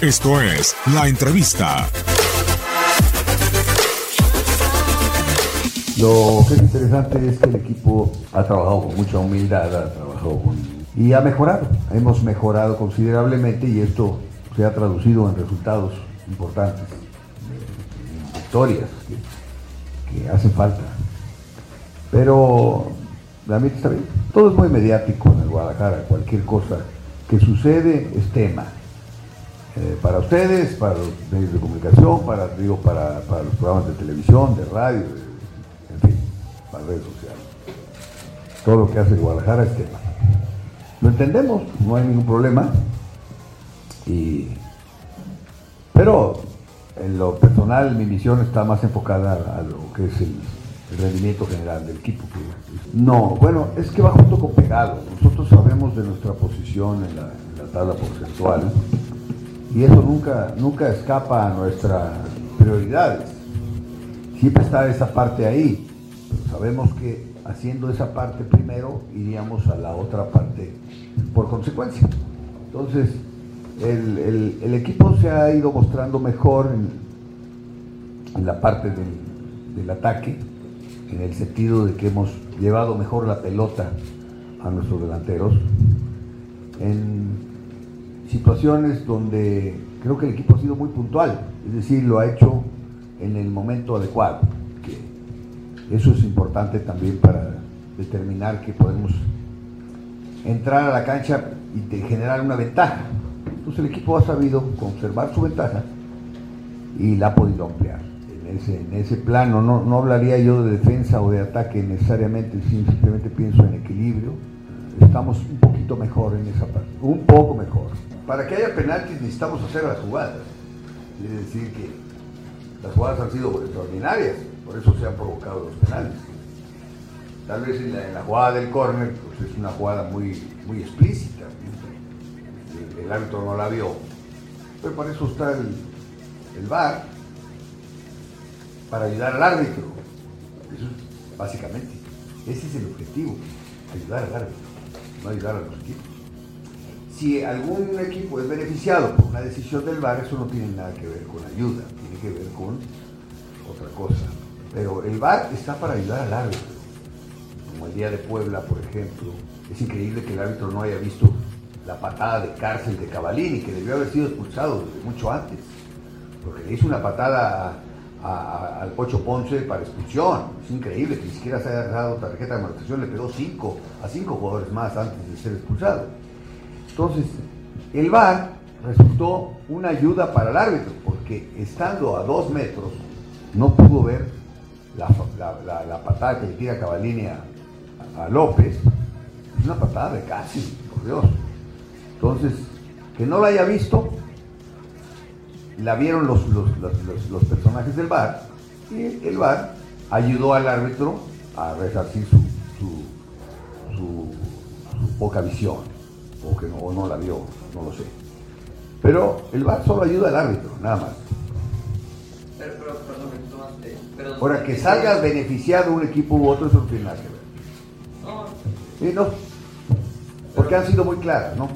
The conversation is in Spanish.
Esto es La Entrevista. Lo que es interesante es que el equipo ha trabajado con mucha humildad, ha trabajado con, y ha mejorado. Hemos mejorado considerablemente y esto se ha traducido en resultados importantes, en victorias que, hacen falta. Pero realmente está bien. Todo es muy mediático en el Guadalajara. Cualquier cosa que sucede es tema. Eh, para ustedes, para los medios de comunicación, para, digo, para, los programas de televisión, de radio, en fin, para redes sociales. Todo lo que hace Guadalajara es tema. Lo entendemos, no hay ningún problema. Y, pero en lo personal mi misión está más enfocada a lo que es el, rendimiento general del equipo. no, bueno, es que va junto con pegado. Nosotros sabemos de nuestra posición en la tabla porcentual y eso nunca, nunca escapa a nuestras prioridades. Siempre está esa parte ahí. sabemos que haciendo esa parte primero iríamos a la otra parte por consecuencia. Entonces, el, el- equipo se ha ido mostrando mejor en, la parte del, del ataque, en el sentido de que hemos llevado mejor la pelota a nuestros delanteros. Situaciones donde creo que el equipo ha sido muy puntual, es decir, lo ha hecho en el momento adecuado. que eso es importante también para determinar que podemos entrar a la cancha y generar una ventaja. Entonces el equipo ha sabido conservar su ventaja y la ha podido ampliar. En ese, en ese plano no, no hablaría yo de defensa o de ataque necesariamente, simplemente pienso en equilibrio. Estamos un poquito mejor en esa parte, un poco mejor. Para que haya penaltis necesitamos hacer las jugadas. Es decir, que las jugadas han sido extraordinarias, por eso se han provocado los penales. Tal vez en la, la jugada del córner pues es una jugada muy, muy explícita. El, árbitro no la vio. Pero para eso está el, el VAR, para ayudar al árbitro. Eso es básicamente. Ese es el objetivo, ayudar al árbitro, no ayudar a los equipos. Si algún equipo es beneficiado por una decisión del VAR, eso no tiene nada que ver con ayuda, tiene que ver con otra cosa. Pero el VAR está para ayudar al árbitro. Como el día de Puebla, por ejemplo, es increíble que el árbitro no haya visto la patada de cárcel de Cavalini, que debió haber sido expulsado desde mucho antes, porque le hizo una patada al Pocho Ponce para expulsión. Es increíble que ni siquiera se haya dado tarjeta de amonestación, le pegó cinco a cinco jugadores más antes de ser expulsado. Entonces, el VAR resultó una ayuda para el árbitro, porque estando a dos metros, no pudo ver la, patada que le tira Cavallini a, López. Es una patada de casi, por Dios. Entonces, que no la haya visto, la vieron los, los- los- personajes del VAR, y el VAR ayudó al árbitro a resarcir su poca visión, o que no, o no la vio, no lo sé. Pero el VAR solo ayuda al árbitro, nada más. Pero, pero, perdón, tomaste. Pero, Ahora, que salga beneficiado un equipo u otro, eso no tiene nada que ver. No, Sí, no. Porque han sido muy claras, ¿no?